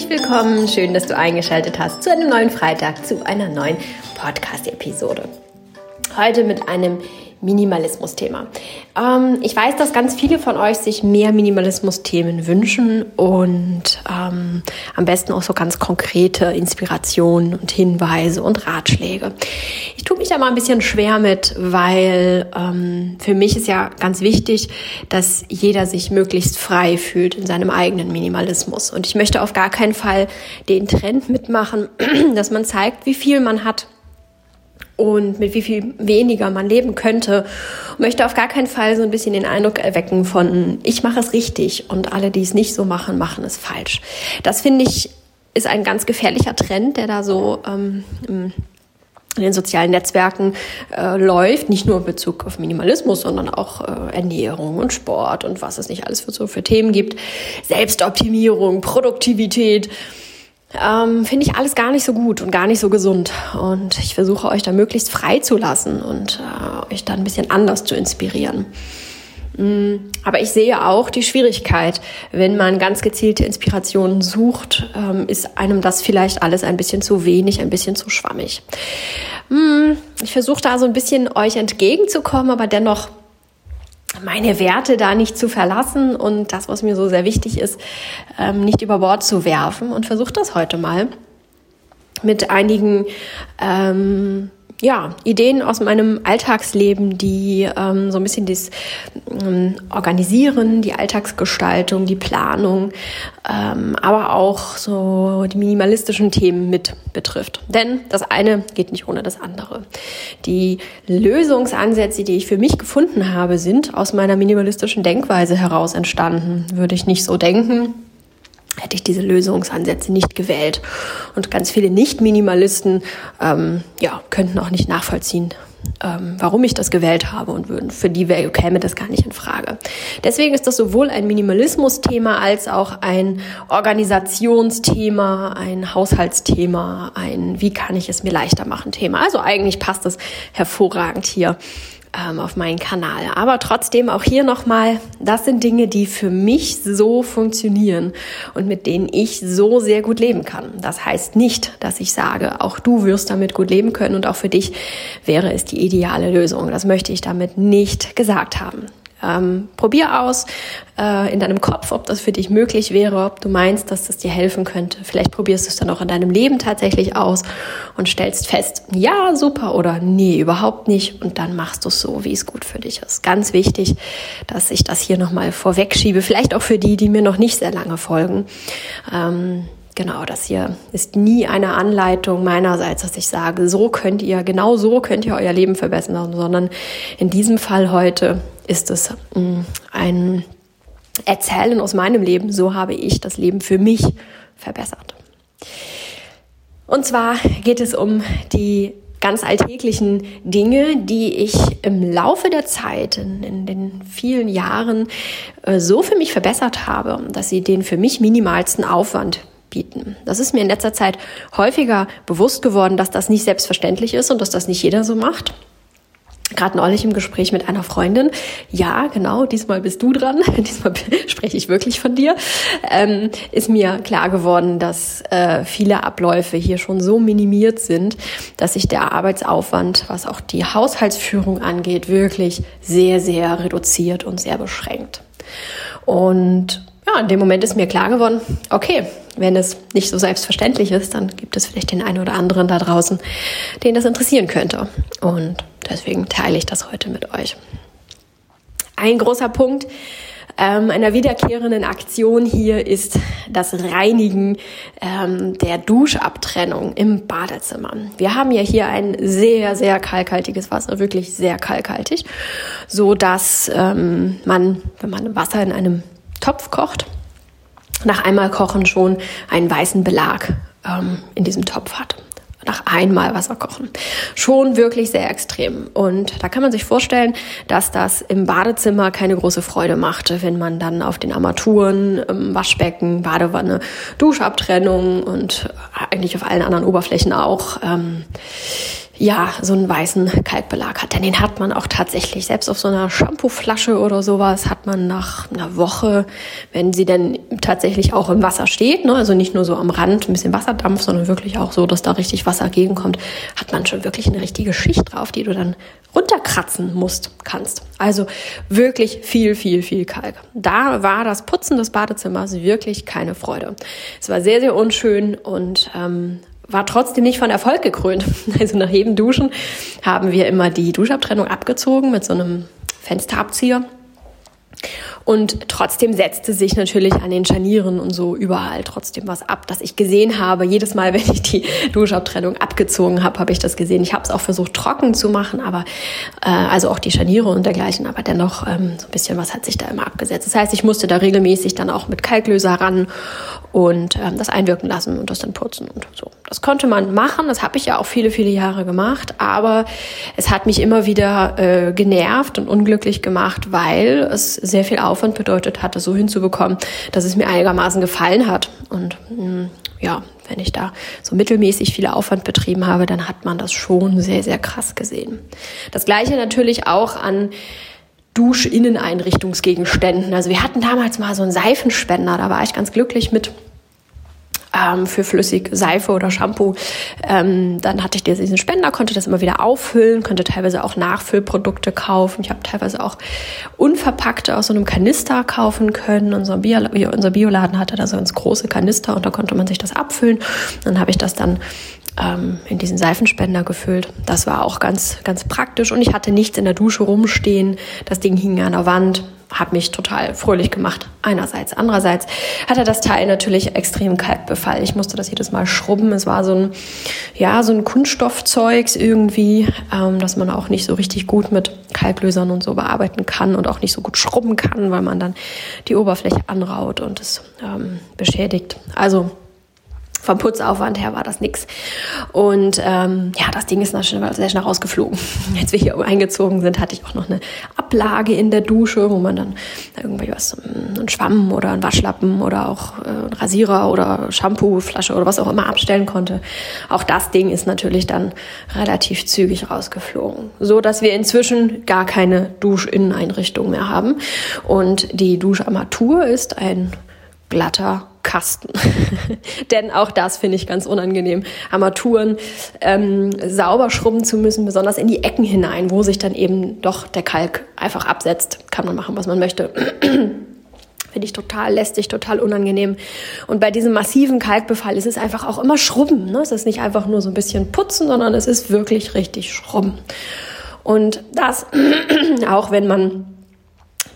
Herzlich willkommen, schön, dass du eingeschaltet hast zu einem neuen Freitag, zu einer neuen Podcast-Episode. Heute mit einem Minimalismus-Thema. Ähm, ich weiß, dass ganz viele von euch sich mehr Minimalismus-Themen wünschen und ähm, am besten auch so ganz konkrete Inspirationen und Hinweise und Ratschläge. Ich tue mich da mal ein bisschen schwer mit, weil ähm, für mich ist ja ganz wichtig, dass jeder sich möglichst frei fühlt in seinem eigenen Minimalismus. Und ich möchte auf gar keinen Fall den Trend mitmachen, dass man zeigt, wie viel man hat und mit wie viel weniger man leben könnte. Und möchte auf gar keinen Fall so ein bisschen den Eindruck erwecken von, ich mache es richtig und alle, die es nicht so machen, machen es falsch. Das finde ich ist ein ganz gefährlicher Trend, der da so ähm, in den sozialen Netzwerken äh, läuft, nicht nur in Bezug auf Minimalismus, sondern auch äh, Ernährung und Sport und was es nicht alles für so für Themen gibt, Selbstoptimierung, Produktivität ähm, finde ich alles gar nicht so gut und gar nicht so gesund. Und ich versuche euch da möglichst frei zu lassen und äh, euch da ein bisschen anders zu inspirieren. Mm, aber ich sehe auch die Schwierigkeit, wenn man ganz gezielte Inspirationen sucht, ähm, ist einem das vielleicht alles ein bisschen zu wenig, ein bisschen zu schwammig. Mm, ich versuche da so ein bisschen euch entgegenzukommen, aber dennoch meine Werte da nicht zu verlassen und das, was mir so sehr wichtig ist, ähm, nicht über Bord zu werfen. Und versuche das heute mal mit einigen ähm, ja, Ideen aus meinem Alltagsleben, die ähm, so ein bisschen das ähm, Organisieren, die Alltagsgestaltung, die Planung, ähm, aber auch so die minimalistischen Themen mit betrifft. Denn das eine geht nicht ohne das andere. Die Lösungsansätze, die ich für mich gefunden habe, sind aus meiner minimalistischen Denkweise heraus entstanden. Würde ich nicht so denken, hätte ich diese Lösungsansätze nicht gewählt. Und ganz viele Nicht-Minimalisten ähm, ja, könnten auch nicht nachvollziehen, ähm, warum ich das gewählt habe und würden, für die käme das gar nicht in Frage. Deswegen ist das sowohl ein Minimalismus-Thema als auch ein Organisationsthema, ein Haushaltsthema, ein Wie kann ich es mir leichter machen Thema. Also eigentlich passt es hervorragend hier ähm, auf meinen Kanal. Aber trotzdem auch hier nochmal, das sind Dinge, die für mich so funktionieren und mit denen ich so sehr gut leben kann. Das heißt nicht, dass ich sage, auch du wirst damit gut leben können und auch für dich wäre es die ideale Lösung. Das möchte ich damit nicht gesagt haben. Ähm, probier aus äh, in deinem Kopf, ob das für dich möglich wäre, ob du meinst, dass das dir helfen könnte. Vielleicht probierst du es dann auch in deinem Leben tatsächlich aus und stellst fest, ja, super oder nee, überhaupt nicht. Und dann machst du es so, wie es gut für dich ist. Ganz wichtig, dass ich das hier nochmal vorwegschiebe. Vielleicht auch für die, die mir noch nicht sehr lange folgen. Ähm, Genau, das hier ist nie eine Anleitung meinerseits, dass ich sage, so könnt ihr, genau so könnt ihr euer Leben verbessern, sondern in diesem Fall heute ist es mm, ein Erzählen aus meinem Leben. So habe ich das Leben für mich verbessert. Und zwar geht es um die ganz alltäglichen Dinge, die ich im Laufe der Zeit, in, in den vielen Jahren, äh, so für mich verbessert habe, dass sie den für mich minimalsten Aufwand bieten. Das ist mir in letzter Zeit häufiger bewusst geworden, dass das nicht selbstverständlich ist und dass das nicht jeder so macht. Gerade neulich im Gespräch mit einer Freundin. Ja, genau, diesmal bist du dran. Diesmal spreche ich wirklich von dir. Ähm, ist mir klar geworden, dass äh, viele Abläufe hier schon so minimiert sind, dass sich der Arbeitsaufwand, was auch die Haushaltsführung angeht, wirklich sehr, sehr reduziert und sehr beschränkt. Und ja, in dem Moment ist mir klar geworden, okay, wenn es nicht so selbstverständlich ist, dann gibt es vielleicht den einen oder anderen da draußen, den das interessieren könnte. Und deswegen teile ich das heute mit euch. Ein großer Punkt ähm, einer wiederkehrenden Aktion hier ist das Reinigen ähm, der Duschabtrennung im Badezimmer. Wir haben ja hier ein sehr, sehr kalkhaltiges Wasser, wirklich sehr kalkhaltig, so dass ähm, man, wenn man Wasser in einem Topf kocht, nach einmal kochen schon einen weißen Belag ähm, in diesem Topf hat. Nach einmal Wasser kochen. Schon wirklich sehr extrem. Und da kann man sich vorstellen, dass das im Badezimmer keine große Freude machte, wenn man dann auf den Armaturen, im Waschbecken, Badewanne, Duschabtrennung und eigentlich auf allen anderen Oberflächen auch ähm, ja, so einen weißen Kalkbelag hat. Denn den hat man auch tatsächlich. Selbst auf so einer Shampooflasche oder sowas hat man nach einer Woche, wenn sie denn tatsächlich auch im Wasser steht, ne, also nicht nur so am Rand ein bisschen Wasserdampf, sondern wirklich auch so, dass da richtig Wasser gegenkommt, hat man schon wirklich eine richtige Schicht drauf, die du dann runterkratzen musst, kannst. Also wirklich viel, viel, viel Kalk. Da war das Putzen des Badezimmers wirklich keine Freude. Es war sehr, sehr unschön und ähm, war trotzdem nicht von Erfolg gekrönt. Also nach jedem Duschen haben wir immer die Duschabtrennung abgezogen mit so einem Fensterabzieher und trotzdem setzte sich natürlich an den Scharnieren und so überall trotzdem was ab, dass ich gesehen habe. Jedes Mal, wenn ich die Duschabtrennung abgezogen habe, habe ich das gesehen. Ich habe es auch versucht trocken zu machen, aber äh, also auch die Scharniere und dergleichen, aber dennoch ähm, so ein bisschen was hat sich da immer abgesetzt. Das heißt, ich musste da regelmäßig dann auch mit Kalklöser ran und ähm, das einwirken lassen und das dann putzen und so. Das konnte man machen, das habe ich ja auch viele, viele Jahre gemacht, aber es hat mich immer wieder äh, genervt und unglücklich gemacht, weil es sehr viel Aufwand bedeutet hat, das so hinzubekommen, dass es mir einigermaßen gefallen hat. Und mh, hm, ja, wenn ich da so mittelmäßig viel Aufwand betrieben habe, dann hat man das schon sehr, sehr krass gesehen. Das gleiche natürlich auch an Duschinneneinrichtungsgegenständen. Also wir hatten damals mal so einen Seifenspender, da war ich ganz glücklich mit ähm, für flüssig Seife oder Shampoo. Ähm, dann hatte ich diesen Spender, konnte das immer wieder auffüllen, konnte teilweise auch Nachfüllprodukte kaufen. Ich habe teilweise auch unverpackte aus so einem Kanister kaufen können. Unser, Bio, unser Bioladen hatte da so ganz große Kanister und da konnte man sich das abfüllen. Dann habe ich das dann ähm, in diesen Seifenspender gefüllt. Das war auch ganz, ganz praktisch und ich hatte nichts in der Dusche rumstehen. Das Ding hing an der Wand hat mich total fröhlich gemacht. Einerseits. Andererseits hatte das Teil natürlich extrem Kalkbefall. Ich musste das jedes Mal schrubben. Es war so ein, ja, so ein Kunststoffzeugs irgendwie, ähm, dass man auch nicht so richtig gut mit Kalklösern und so bearbeiten kann und auch nicht so gut schrubben kann, weil man dann die Oberfläche anraut und es ähm, beschädigt. Also vom Putzaufwand her war das nix. Und ähm, ja, das Ding ist sehr schnell rausgeflogen. Als wir hier eingezogen sind, hatte ich auch noch eine Ablage in der Dusche, wo man dann irgendwie was, ähm, einen Schwamm oder einen Waschlappen oder auch äh, einen Rasierer oder Shampooflasche oder was auch immer abstellen konnte. Auch das Ding ist natürlich dann relativ zügig rausgeflogen. So dass wir inzwischen gar keine Duschinneneinrichtung mehr haben. Und die Duscharmatur ist ein glatter Kasten. Denn auch das finde ich ganz unangenehm. Armaturen ähm, sauber schrubben zu müssen, besonders in die Ecken hinein, wo sich dann eben doch der Kalk einfach absetzt. Kann man machen, was man möchte. Finde ich total lästig, total unangenehm. Und bei diesem massiven Kalkbefall ist es einfach auch immer Schrubben. Ne? Es ist nicht einfach nur so ein bisschen putzen, sondern es ist wirklich richtig Schrubben. Und das, auch wenn man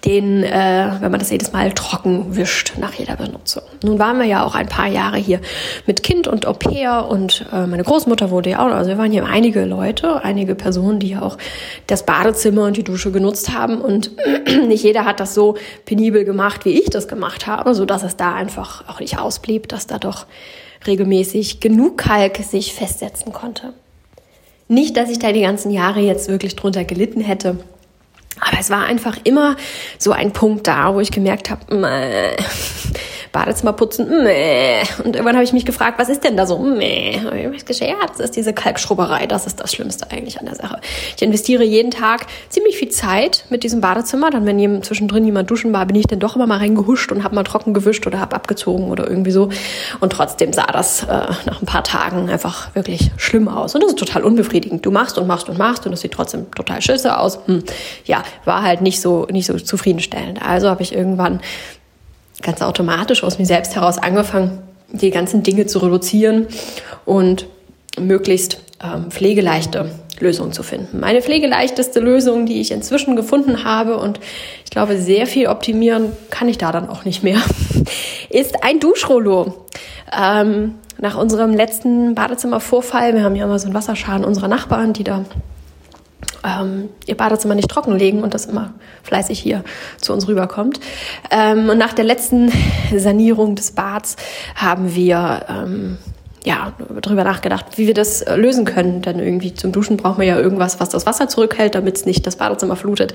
den, äh, wenn man das jedes Mal trocken wischt nach jeder Benutzung. Nun waren wir ja auch ein paar Jahre hier mit Kind und Au pair und äh, meine Großmutter wurde ja auch, also wir waren hier einige Leute, einige Personen, die ja auch das Badezimmer und die Dusche genutzt haben und nicht jeder hat das so penibel gemacht, wie ich das gemacht habe, so dass es da einfach auch nicht ausblieb, dass da doch regelmäßig genug Kalk sich festsetzen konnte. Nicht, dass ich da die ganzen Jahre jetzt wirklich drunter gelitten hätte, aber es war einfach immer so ein Punkt da, wo ich gemerkt habe, Badezimmer putzen, meh. Und irgendwann habe ich mich gefragt, was ist denn da so, meh. Ich habe gesagt, ja, das ist diese Kalkschrubberei, das ist das Schlimmste eigentlich an der Sache. Ich investiere jeden Tag ziemlich viel Zeit mit diesem Badezimmer. Dann, wenn jemand, zwischendrin jemand duschen war, bin ich dann doch immer mal reingehuscht und habe mal trocken gewischt oder habe abgezogen oder irgendwie so. Und trotzdem sah das äh, nach ein paar Tagen einfach wirklich schlimm aus. Und das ist total unbefriedigend. Du machst und machst und machst und es sieht trotzdem total scheiße aus. Hm. Ja, war halt nicht so, nicht so zufriedenstellend. Also habe ich irgendwann ganz automatisch aus mir selbst heraus angefangen, die ganzen Dinge zu reduzieren und möglichst ähm, pflegeleichte Lösungen zu finden. Meine pflegeleichteste Lösung, die ich inzwischen gefunden habe und ich glaube, sehr viel optimieren kann ich da dann auch nicht mehr, ist ein Duschrollo. Ähm, nach unserem letzten Badezimmervorfall, wir haben ja immer so einen Wasserschaden unserer Nachbarn, die da ähm, ihr Badezimmer nicht trockenlegen und das immer fleißig hier zu uns rüberkommt. Ähm, und nach der letzten Sanierung des Bads haben wir ähm, ja, darüber nachgedacht, wie wir das lösen können. Denn irgendwie zum Duschen braucht man ja irgendwas, was das Wasser zurückhält, damit es nicht das Badezimmer flutet.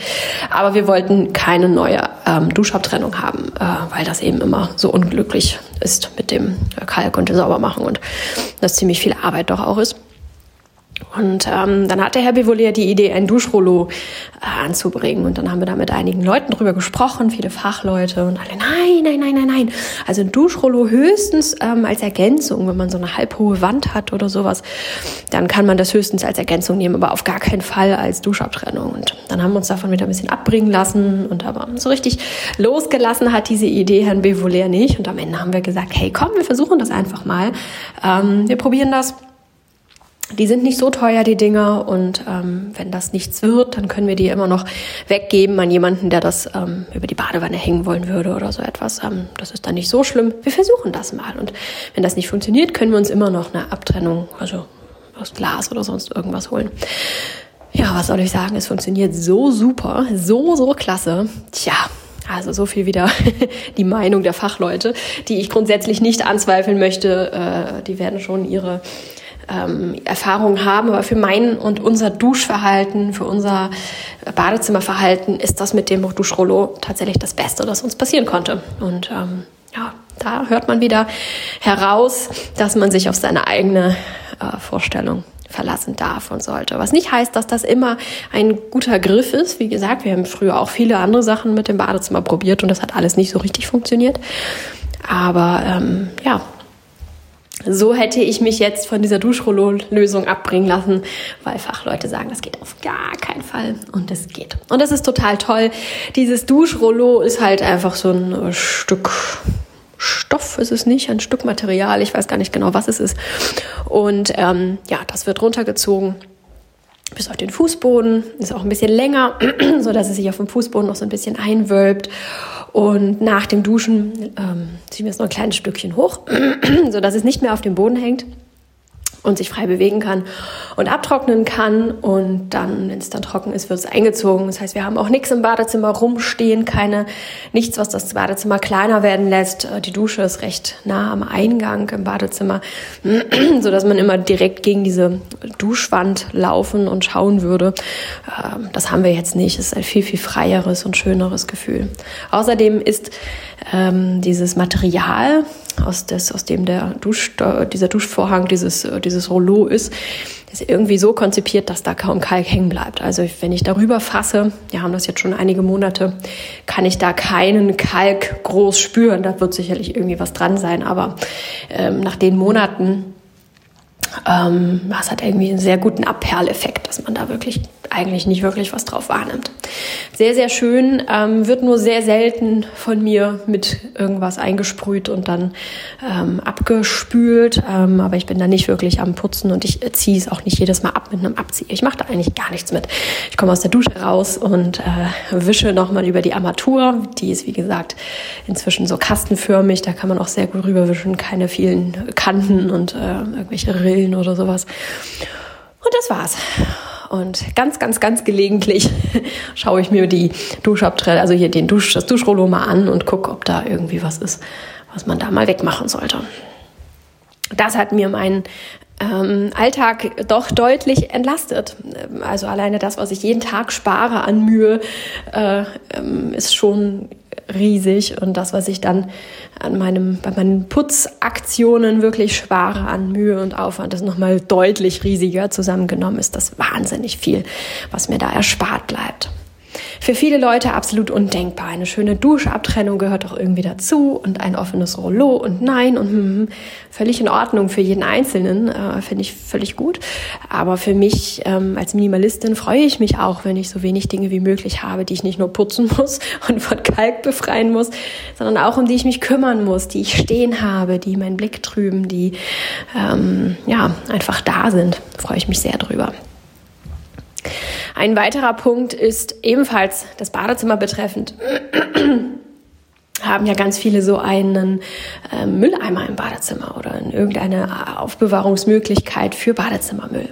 Aber wir wollten keine neue ähm, Duschabtrennung haben, äh, weil das eben immer so unglücklich ist mit dem Kalk und dem Saubermachen und das ziemlich viel Arbeit doch auch ist. Und ähm, dann hatte Herr Bevolier die Idee, ein Duschrollo äh, anzubringen. Und dann haben wir da mit einigen Leuten drüber gesprochen, viele Fachleute und alle, nein, nein, nein, nein, nein. Also ein Duschrollo höchstens ähm, als Ergänzung, wenn man so eine halbhohe Wand hat oder sowas, dann kann man das höchstens als Ergänzung nehmen, aber auf gar keinen Fall als Duschabtrennung. Und dann haben wir uns davon wieder ein bisschen abbringen lassen und aber so richtig losgelassen hat diese Idee Herrn Bevolier nicht. Und am Ende haben wir gesagt, hey, komm, wir versuchen das einfach mal. Ähm, wir probieren das die sind nicht so teuer, die Dinger. Und ähm, wenn das nichts wird, dann können wir die immer noch weggeben an jemanden, der das ähm, über die Badewanne hängen wollen würde oder so etwas. Ähm, das ist dann nicht so schlimm. Wir versuchen das mal. Und wenn das nicht funktioniert, können wir uns immer noch eine Abtrennung, also aus Glas oder sonst irgendwas holen. Ja, was soll ich sagen? Es funktioniert so super, so, so klasse. Tja, also so viel wieder die Meinung der Fachleute, die ich grundsätzlich nicht anzweifeln möchte. Äh, die werden schon ihre ähm, Erfahrungen haben, aber für mein und unser Duschverhalten, für unser Badezimmerverhalten ist das mit dem Duschrollo tatsächlich das Beste, das uns passieren konnte. Und ähm, ja, da hört man wieder heraus, dass man sich auf seine eigene äh, Vorstellung verlassen darf und sollte. Was nicht heißt, dass das immer ein guter Griff ist. Wie gesagt, wir haben früher auch viele andere Sachen mit dem Badezimmer probiert und das hat alles nicht so richtig funktioniert. Aber ähm, ja, so hätte ich mich jetzt von dieser Duschrollo-Lösung abbringen lassen, weil Fachleute sagen, das geht auf gar keinen Fall und es geht. Und das ist total toll. Dieses Duschrollo ist halt einfach so ein Stück Stoff ist es nicht, ein Stück Material, ich weiß gar nicht genau, was es ist. Und ähm, ja, das wird runtergezogen bis auf den Fußboden, ist auch ein bisschen länger, so dass es sich auf dem Fußboden noch so ein bisschen einwölbt. Und nach dem Duschen ähm, ziehen wir es noch ein kleines Stückchen hoch, so dass es nicht mehr auf dem Boden hängt und sich frei bewegen kann und abtrocknen kann. Und dann, wenn es dann trocken ist, wird es eingezogen. Das heißt, wir haben auch nichts im Badezimmer rumstehen, keine, nichts, was das Badezimmer kleiner werden lässt. Äh, die Dusche ist recht nah am Eingang im Badezimmer, so dass man immer direkt gegen diese Duschwand laufen und schauen würde. Ähm, das haben wir jetzt nicht. Es ist ein viel, viel freieres und schöneres Gefühl. Außerdem ist ähm, dieses Material, aus, des, aus dem der Dusch, dieser Duschvorhang, dieses, dieses Rollo ist, ist irgendwie so konzipiert, dass da kaum Kalk hängen bleibt. Also wenn ich darüber fasse, wir haben das jetzt schon einige Monate, kann ich da keinen Kalk groß spüren. Da wird sicherlich irgendwie was dran sein, aber ähm, nach den Monaten ähm, das hat irgendwie einen sehr guten Abperleffekt, dass man da wirklich eigentlich nicht wirklich was drauf wahrnimmt. Sehr, sehr schön, ähm, wird nur sehr selten von mir mit irgendwas eingesprüht und dann ähm, abgespült. Ähm, aber ich bin da nicht wirklich am Putzen und ich ziehe es auch nicht jedes Mal ab mit einem Abzieher. Ich mache da eigentlich gar nichts mit. Ich komme aus der Dusche raus und äh, wische nochmal über die Armatur. Die ist, wie gesagt, inzwischen so kastenförmig. Da kann man auch sehr gut rüberwischen. Keine vielen Kanten und äh, irgendwelche Rillen oder sowas. Und das war's. Und ganz, ganz, ganz gelegentlich schaue ich mir die Duschabtrelle, also hier den Dusch, das Duschrollo mal an und gucke, ob da irgendwie was ist, was man da mal wegmachen sollte. Das hat mir meinen ähm, Alltag doch deutlich entlastet. Also alleine das, was ich jeden Tag spare an Mühe, äh, ähm, ist schon riesig und das, was ich dann an meinem, bei meinen Putzaktionen wirklich spare an Mühe und Aufwand, ist nochmal deutlich riesiger zusammengenommen, ist das wahnsinnig viel, was mir da erspart bleibt. Für viele Leute absolut undenkbar. Eine schöne Duschabtrennung gehört auch irgendwie dazu und ein offenes Rollo und nein und hm, völlig in Ordnung für jeden Einzelnen, äh, finde ich völlig gut. Aber für mich ähm, als Minimalistin freue ich mich auch, wenn ich so wenig Dinge wie möglich habe, die ich nicht nur putzen muss und von Kalk befreien muss, sondern auch um die ich mich kümmern muss, die ich stehen habe, die meinen Blick trüben, die ähm, ja einfach da sind. freue ich mich sehr drüber. Ein weiterer Punkt ist ebenfalls das Badezimmer betreffend. Haben ja ganz viele so einen äh, Mülleimer im Badezimmer oder in irgendeine Aufbewahrungsmöglichkeit für Badezimmermüll.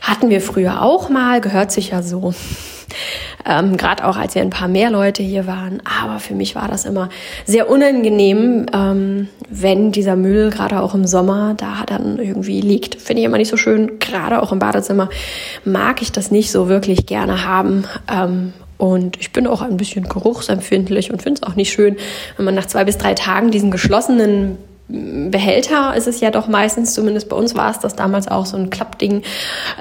Hatten wir früher auch mal, gehört sich ja so ähm, gerade auch als wir ein paar mehr Leute hier waren. Aber für mich war das immer sehr unangenehm, ähm, wenn dieser Müll gerade auch im Sommer da dann irgendwie liegt. Finde ich immer nicht so schön. Gerade auch im Badezimmer mag ich das nicht so wirklich gerne haben. Ähm, und ich bin auch ein bisschen geruchsempfindlich und finde es auch nicht schön, wenn man nach zwei bis drei Tagen diesen geschlossenen Behälter ist es ja doch meistens, zumindest bei uns war es das damals auch, so ein Klappding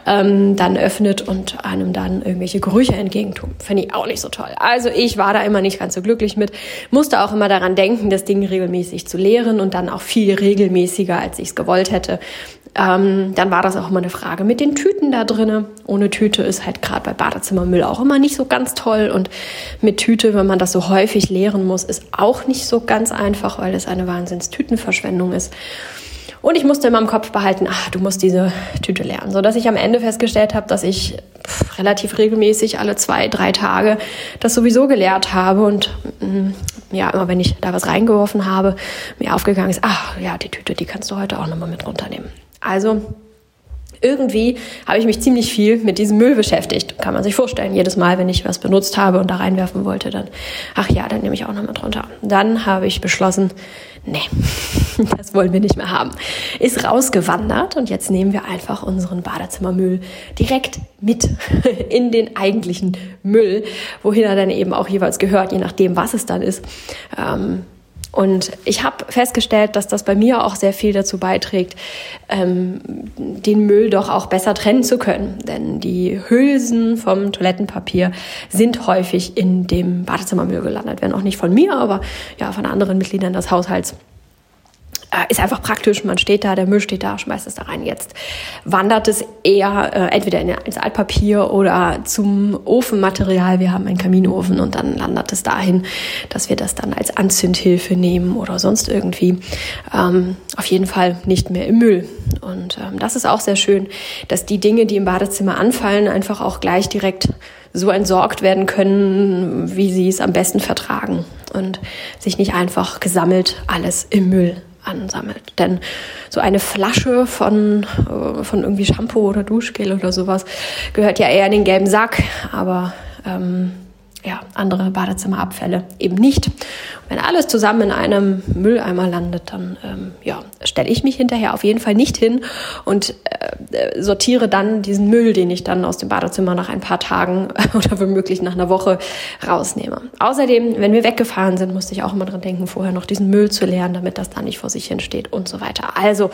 ähm, dann öffnet und einem dann irgendwelche Gerüche entgegentun. Finde ich auch nicht so toll. Also ich war da immer nicht ganz so glücklich mit, musste auch immer daran denken, das Ding regelmäßig zu leeren und dann auch viel regelmäßiger, als ich es gewollt hätte. Ähm, dann war das auch immer eine Frage mit den Tüten da drinnen. Ohne Tüte ist halt gerade bei Badezimmermüll auch immer nicht so ganz toll. Und mit Tüte, wenn man das so häufig leeren muss, ist auch nicht so ganz einfach, weil es eine Wahnsinns-Tütenverschwendung ist. Und ich musste immer im Kopf behalten, ach, du musst diese Tüte leeren, sodass ich am Ende festgestellt habe, dass ich relativ regelmäßig alle zwei, drei Tage das sowieso geleert habe und mm, ja, immer wenn ich da was reingeworfen habe, mir aufgegangen ist, ach ja, die Tüte, die kannst du heute auch nochmal mit runternehmen. Also irgendwie habe ich mich ziemlich viel mit diesem Müll beschäftigt. Kann man sich vorstellen. Jedes Mal, wenn ich was benutzt habe und da reinwerfen wollte, dann, ach ja, dann nehme ich auch noch mit runter. Dann habe ich beschlossen, nee, das wollen wir nicht mehr haben. Ist rausgewandert und jetzt nehmen wir einfach unseren Badezimmermüll direkt mit in den eigentlichen Müll, wohin er dann eben auch jeweils gehört, je nachdem, was es dann ist. Ähm, und ich habe festgestellt, dass das bei mir auch sehr viel dazu beiträgt, ähm, den Müll doch auch besser trennen zu können. Denn die Hülsen vom Toilettenpapier sind häufig in dem Badezimmermüll gelandet. Werden auch nicht von mir, aber ja, von anderen Mitgliedern des Haushalts. Äh, ist einfach praktisch. Man steht da, der Müll steht da, schmeißt es da rein. Jetzt wandert es eher äh, entweder in, ins Altpapier oder zum Ofenmaterial. Wir haben einen Kaminofen und dann landet es dahin, dass wir das dann als Anzündhilfe nehmen oder sonst irgendwie. Ähm, auf jeden Fall nicht mehr im Müll. Und ähm, das ist auch sehr schön, dass die Dinge, die im Badezimmer anfallen, einfach auch gleich direkt so entsorgt werden können, wie sie es am besten vertragen und sich nicht einfach gesammelt alles im Müll ansammelt. Denn so eine Flasche von, äh, von irgendwie Shampoo oder Duschgel oder sowas gehört ja eher in den gelben Sack, aber ähm, ja, andere Badezimmerabfälle eben nicht. Wenn alles zusammen in einem Mülleimer landet, dann ähm, ja, stelle ich mich hinterher auf jeden Fall nicht hin und äh, sortiere dann diesen Müll, den ich dann aus dem Badezimmer nach ein paar Tagen oder womöglich nach einer Woche rausnehme. Außerdem, wenn wir weggefahren sind, musste ich auch immer dran denken, vorher noch diesen Müll zu leeren, damit das da nicht vor sich hin steht und so weiter. Also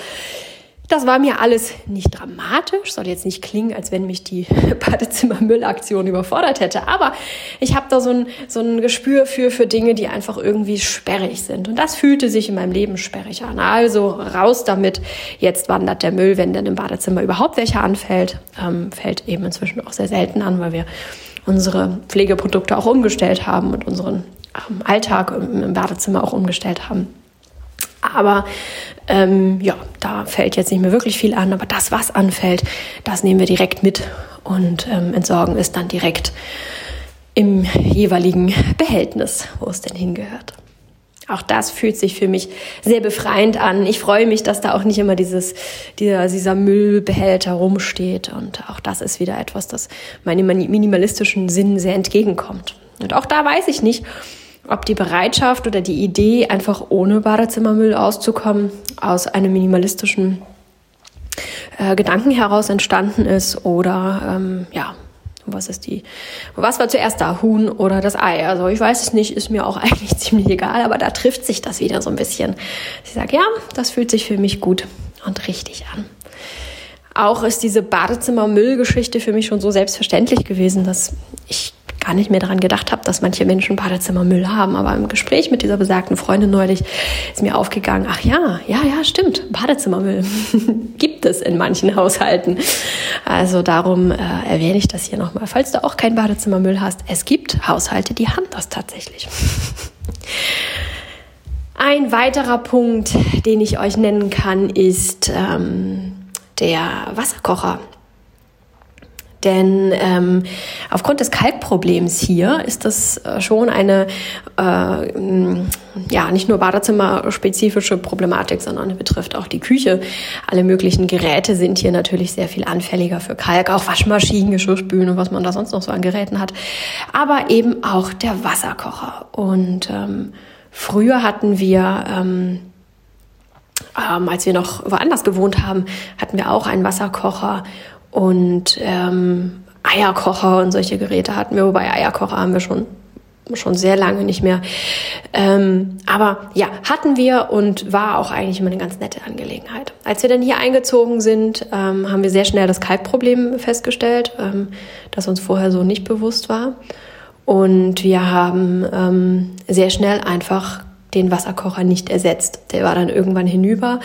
das war mir alles nicht dramatisch, soll jetzt nicht klingen, als wenn mich die Badezimmermüllaktion überfordert hätte, aber ich habe da so ein, so ein Gespür für, für Dinge, die einfach irgendwie sperrig sind. Und das fühlte sich in meinem Leben sperrig an. Also raus damit. Jetzt wandert der Müll, wenn denn im Badezimmer überhaupt welcher anfällt. Ähm, fällt eben inzwischen auch sehr selten an, weil wir unsere Pflegeprodukte auch umgestellt haben und unseren ähm, Alltag im Badezimmer auch umgestellt haben. Aber ähm, ja, da fällt jetzt nicht mehr wirklich viel an, aber das, was anfällt, das nehmen wir direkt mit und ähm, entsorgen es dann direkt im jeweiligen Behältnis, wo es denn hingehört. Auch das fühlt sich für mich sehr befreiend an. Ich freue mich, dass da auch nicht immer dieses, dieser, dieser Müllbehälter rumsteht. Und auch das ist wieder etwas, das meinem minimalistischen Sinn sehr entgegenkommt. Und auch da weiß ich nicht, ob die Bereitschaft oder die Idee, einfach ohne Badezimmermüll auszukommen, aus einem minimalistischen äh, Gedanken heraus entstanden ist oder ähm, ja, was ist die, was war zuerst da, Huhn oder das Ei? Also ich weiß es nicht, ist mir auch eigentlich ziemlich egal, aber da trifft sich das wieder so ein bisschen. Ich sage, ja, das fühlt sich für mich gut und richtig an. Auch ist diese Badezimmer-Müll-Geschichte für mich schon so selbstverständlich gewesen, dass ich gar nicht mehr daran gedacht habe, dass manche Menschen Badezimmermüll haben. Aber im Gespräch mit dieser besagten Freundin neulich ist mir aufgegangen, ach ja, ja, ja, stimmt, Badezimmermüll gibt es in manchen Haushalten. Also darum äh, erwähne ich das hier nochmal. Falls du auch kein Badezimmermüll hast, es gibt Haushalte, die haben das tatsächlich. Ein weiterer Punkt, den ich euch nennen kann, ist ähm, der Wasserkocher. Denn ähm, aufgrund des Kalkproblems hier ist das äh, schon eine äh, ja nicht nur Badezimmerspezifische Problematik, sondern betrifft auch die Küche. Alle möglichen Geräte sind hier natürlich sehr viel anfälliger für Kalk, auch Waschmaschinen, Geschirrspülen und was man da sonst noch so an Geräten hat. Aber eben auch der Wasserkocher. Und ähm, früher hatten wir ähm, ähm, als wir noch woanders gewohnt haben, hatten wir auch einen Wasserkocher und ähm, Eierkocher und solche Geräte hatten wir, wobei Eierkocher haben wir schon schon sehr lange nicht mehr. Ähm, aber ja, hatten wir und war auch eigentlich immer eine ganz nette Angelegenheit. Als wir dann hier eingezogen sind, ähm, haben wir sehr schnell das Kalkproblem festgestellt, ähm, das uns vorher so nicht bewusst war. Und wir haben ähm, sehr schnell einfach den Wasserkocher nicht ersetzt. Der war dann irgendwann hinüber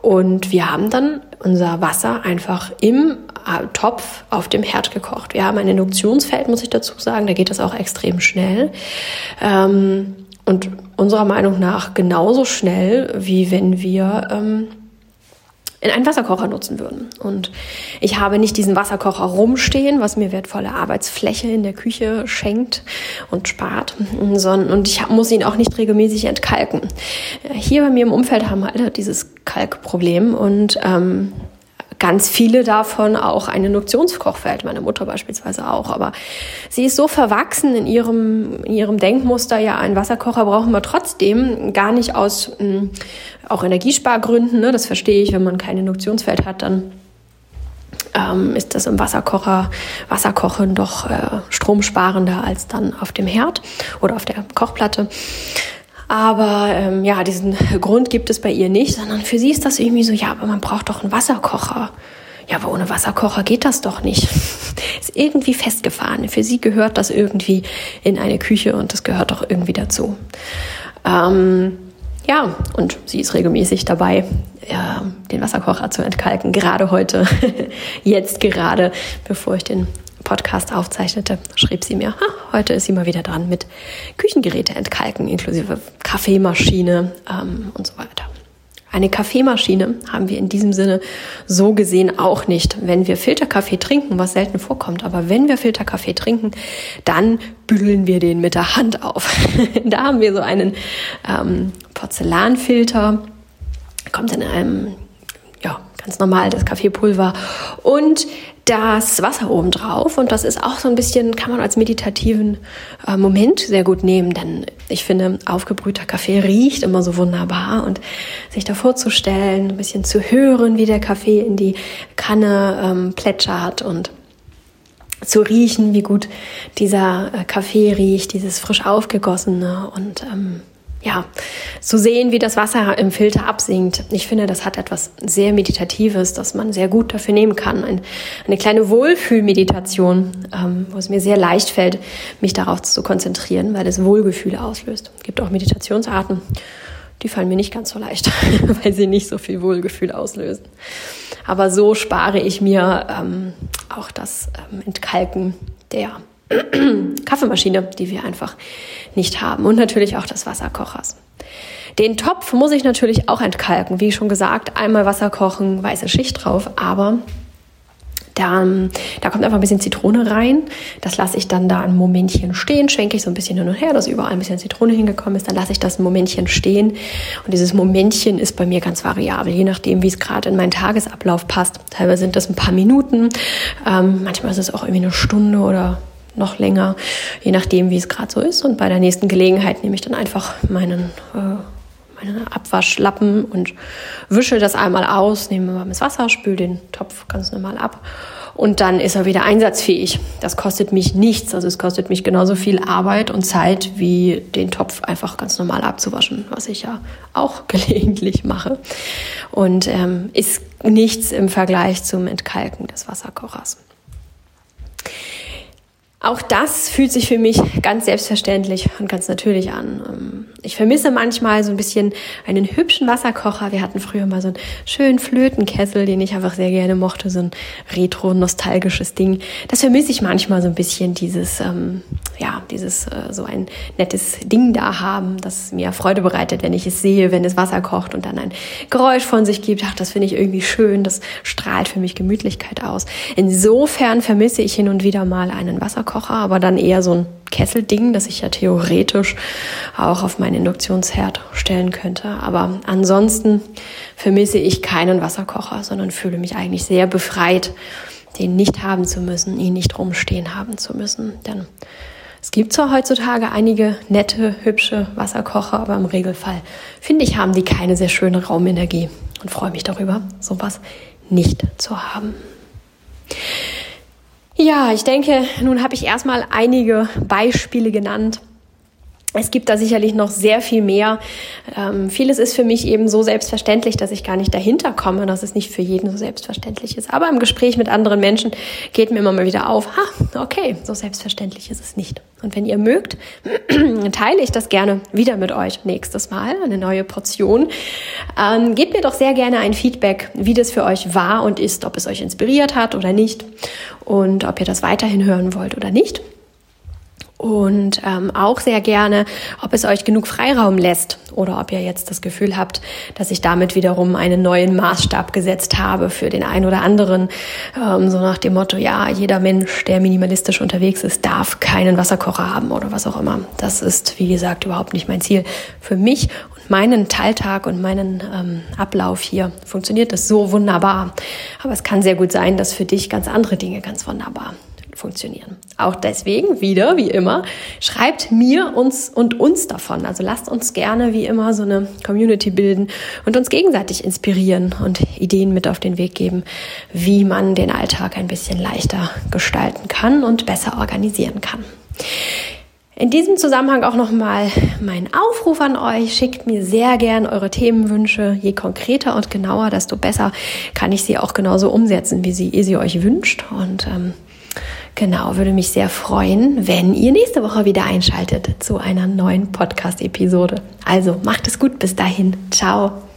und wir haben dann unser Wasser einfach im Topf auf dem Herd gekocht. Wir haben ein Induktionsfeld, muss ich dazu sagen, da geht das auch extrem schnell. Ähm, und unserer Meinung nach genauso schnell, wie wenn wir ähm, in einen Wasserkocher nutzen würden. Und ich habe nicht diesen Wasserkocher rumstehen, was mir wertvolle Arbeitsfläche in der Küche schenkt und spart, sondern und ich muss ihn auch nicht regelmäßig entkalken. Hier bei mir im Umfeld haben alle dieses Kalkproblem und ähm, ganz viele davon auch ein Induktionskochfeld, meine Mutter beispielsweise auch. Aber sie ist so verwachsen in ihrem, in ihrem Denkmuster, ja, einen Wasserkocher brauchen wir trotzdem, gar nicht aus mh, hm, auch Energiespargründen. Ne? Das verstehe ich, wenn man kein Induktionsfeld hat, dann ähm, ist das im Wasserkocher, Wasserkochen doch äh, stromsparender als dann auf dem Herd oder auf der Kochplatte. Aber ähm, ja, diesen Grund gibt es bei ihr nicht, sondern für sie ist das irgendwie so, ja, aber man braucht doch einen Wasserkocher. Ja, aber ohne Wasserkocher geht das doch nicht. ist irgendwie festgefahren. Für sie gehört das irgendwie in eine Küche und das gehört doch irgendwie dazu. Ähm, ja, und sie ist regelmäßig dabei, ja, den Wasserkocher zu entkalken. Gerade heute, jetzt gerade, bevor ich den Podcast aufzeichnete, schrieb sie mir, heute ist sie mal wieder dran mit Küchengeräte entkalken, inklusive Kaffeemaschine ähm, und so weiter. Eine Kaffeemaschine haben wir in diesem Sinne so gesehen auch nicht. Wenn wir Filterkaffee trinken, was selten vorkommt, aber wenn wir Filterkaffee trinken, dann bügeln wir den mit der Hand auf. da haben wir so einen ähm, Porzellanfilter, kommt in einem ja, ganz normal das Kaffeepulver und das Wasser oben drauf. Und das ist auch so ein bisschen, kann man als meditativen äh, Moment sehr gut nehmen, denn ich finde, aufgebrühter Kaffee riecht immer so wunderbar. Und sich da vorzustellen, ein bisschen zu hören, wie der Kaffee in die Kanne ähm, plätschert und zu riechen, wie gut dieser äh, Kaffee riecht, dieses frisch aufgegossene. Und ähm, ja, zu sehen, wie das Wasser im Filter absinkt. Ich finde, das hat etwas sehr Meditatives, das man sehr gut dafür nehmen kann. Ein, eine kleine Wohlfühlmeditation, ähm, wo es mir sehr leicht fällt, mich darauf zu konzentrieren, weil es Wohlgefühle auslöst. Es gibt auch Meditationsarten, die fallen mir nicht ganz so leicht, weil sie nicht so viel Wohlgefühl auslösen. Aber so spare ich mir ähm, auch das ähm, Entkalken der Kaffeemaschine, die wir einfach nicht haben. Und natürlich auch des Wasserkochers. Den Topf muss ich natürlich auch entkalken. Wie schon gesagt, einmal Wasser kochen, weiße Schicht drauf, aber da, da kommt einfach ein bisschen Zitrone rein. Das lasse ich dann da ein Momentchen stehen, schwenke ich so ein bisschen hin und her, dass überall ein bisschen Zitrone hingekommen ist. Dann lasse ich das ein Momentchen stehen. Und dieses Momentchen ist bei mir ganz variabel, je nachdem, wie es gerade in meinen Tagesablauf passt. Teilweise sind das ein paar Minuten, ähm, manchmal ist es auch irgendwie eine Stunde oder noch länger, je nachdem, wie es gerade so ist. Und bei der nächsten Gelegenheit nehme ich dann einfach meinen, äh, meinen Abwaschlappen und wische das einmal aus, nehme warmes Wasser, spüle den Topf ganz normal ab und dann ist er wieder einsatzfähig. Das kostet mich nichts. Also es kostet mich genauso viel Arbeit und Zeit, wie den Topf einfach ganz normal abzuwaschen, was ich ja auch gelegentlich mache. Und ähm, ist nichts im Vergleich zum Entkalken des Wasserkochers. Auch das fühlt sich für mich ganz selbstverständlich und ganz natürlich an. Ähm, ich vermisse manchmal so ein bisschen einen hübschen Wasserkocher. Wir hatten früher mal so einen schönen Flötenkessel, den ich einfach sehr gerne mochte, so ein retro-nostalgisches Ding. Das vermisse ich manchmal so ein bisschen, dieses, ähm, ja, dieses äh, so ein nettes Ding da haben, das mir Freude bereitet, wenn ich es sehe, wenn es Wasser kocht und dann ein Geräusch von sich gibt. Ach, das finde ich irgendwie schön. Das strahlt für mich Gemütlichkeit aus. Insofern vermisse ich hin und wieder mal einen Wasserkocher Wasserkocher, aber dann eher so ein Kesselding, das ich ja theoretisch auch auf meinen Induktionsherd stellen könnte. Aber ansonsten vermisse ich keinen Wasserkocher, sondern fühle mich eigentlich sehr befreit, den nicht haben zu müssen, ihn nicht rumstehen haben zu müssen. Denn es gibt zwar heutzutage einige nette, hübsche Wasserkocher, aber im Regelfall finde ich, haben die keine sehr schöne Raumenergie und freue mich darüber, sowas nicht zu haben. Ja, ich denke, nun habe ich erstmal einige Beispiele genannt, Es gibt da sicherlich noch sehr viel mehr. Ähm, vieles ist für mich eben so selbstverständlich, dass ich gar nicht dahinter komme, dass es nicht für jeden so selbstverständlich ist. Aber im Gespräch mit anderen Menschen geht mir immer mal wieder auf, ha, okay, so selbstverständlich ist es nicht. Und wenn ihr mögt, teile ich das gerne wieder mit euch nächstes Mal, eine neue Portion. Ähm, gebt mir doch sehr gerne ein Feedback, wie das für euch war und ist, ob es euch inspiriert hat oder nicht und ob ihr das weiterhin hören wollt oder nicht und ähm, auch sehr gerne, ob es euch genug Freiraum lässt oder ob ihr jetzt das Gefühl habt, dass ich damit wiederum einen neuen Maßstab gesetzt habe für den einen oder anderen, ähm, so nach dem Motto, ja, jeder Mensch, der minimalistisch unterwegs ist, darf keinen Wasserkocher haben oder was auch immer. Das ist, wie gesagt, überhaupt nicht mein Ziel. Für mich und meinen Teiltag und meinen ähm, Ablauf hier funktioniert das so wunderbar. Aber es kann sehr gut sein, dass für dich ganz andere Dinge ganz wunderbar funktionieren. Auch deswegen wieder, wie immer, schreibt mir uns und uns davon. Also lasst uns gerne wie immer so eine Community bilden und uns gegenseitig inspirieren und Ideen mit auf den Weg geben, wie man den Alltag ein bisschen leichter gestalten kann und besser organisieren kann. In diesem Zusammenhang auch nochmal mein Aufruf an euch. Schickt mir sehr gern eure Themenwünsche. Je konkreter und genauer, desto besser kann ich sie auch genauso umsetzen, wie sie, ihr sie euch wünscht. Und ähm, Genau, würde mich sehr freuen, wenn ihr nächste Woche wieder einschaltet zu einer neuen Podcast-Episode. Also macht es gut, bis dahin. Ciao.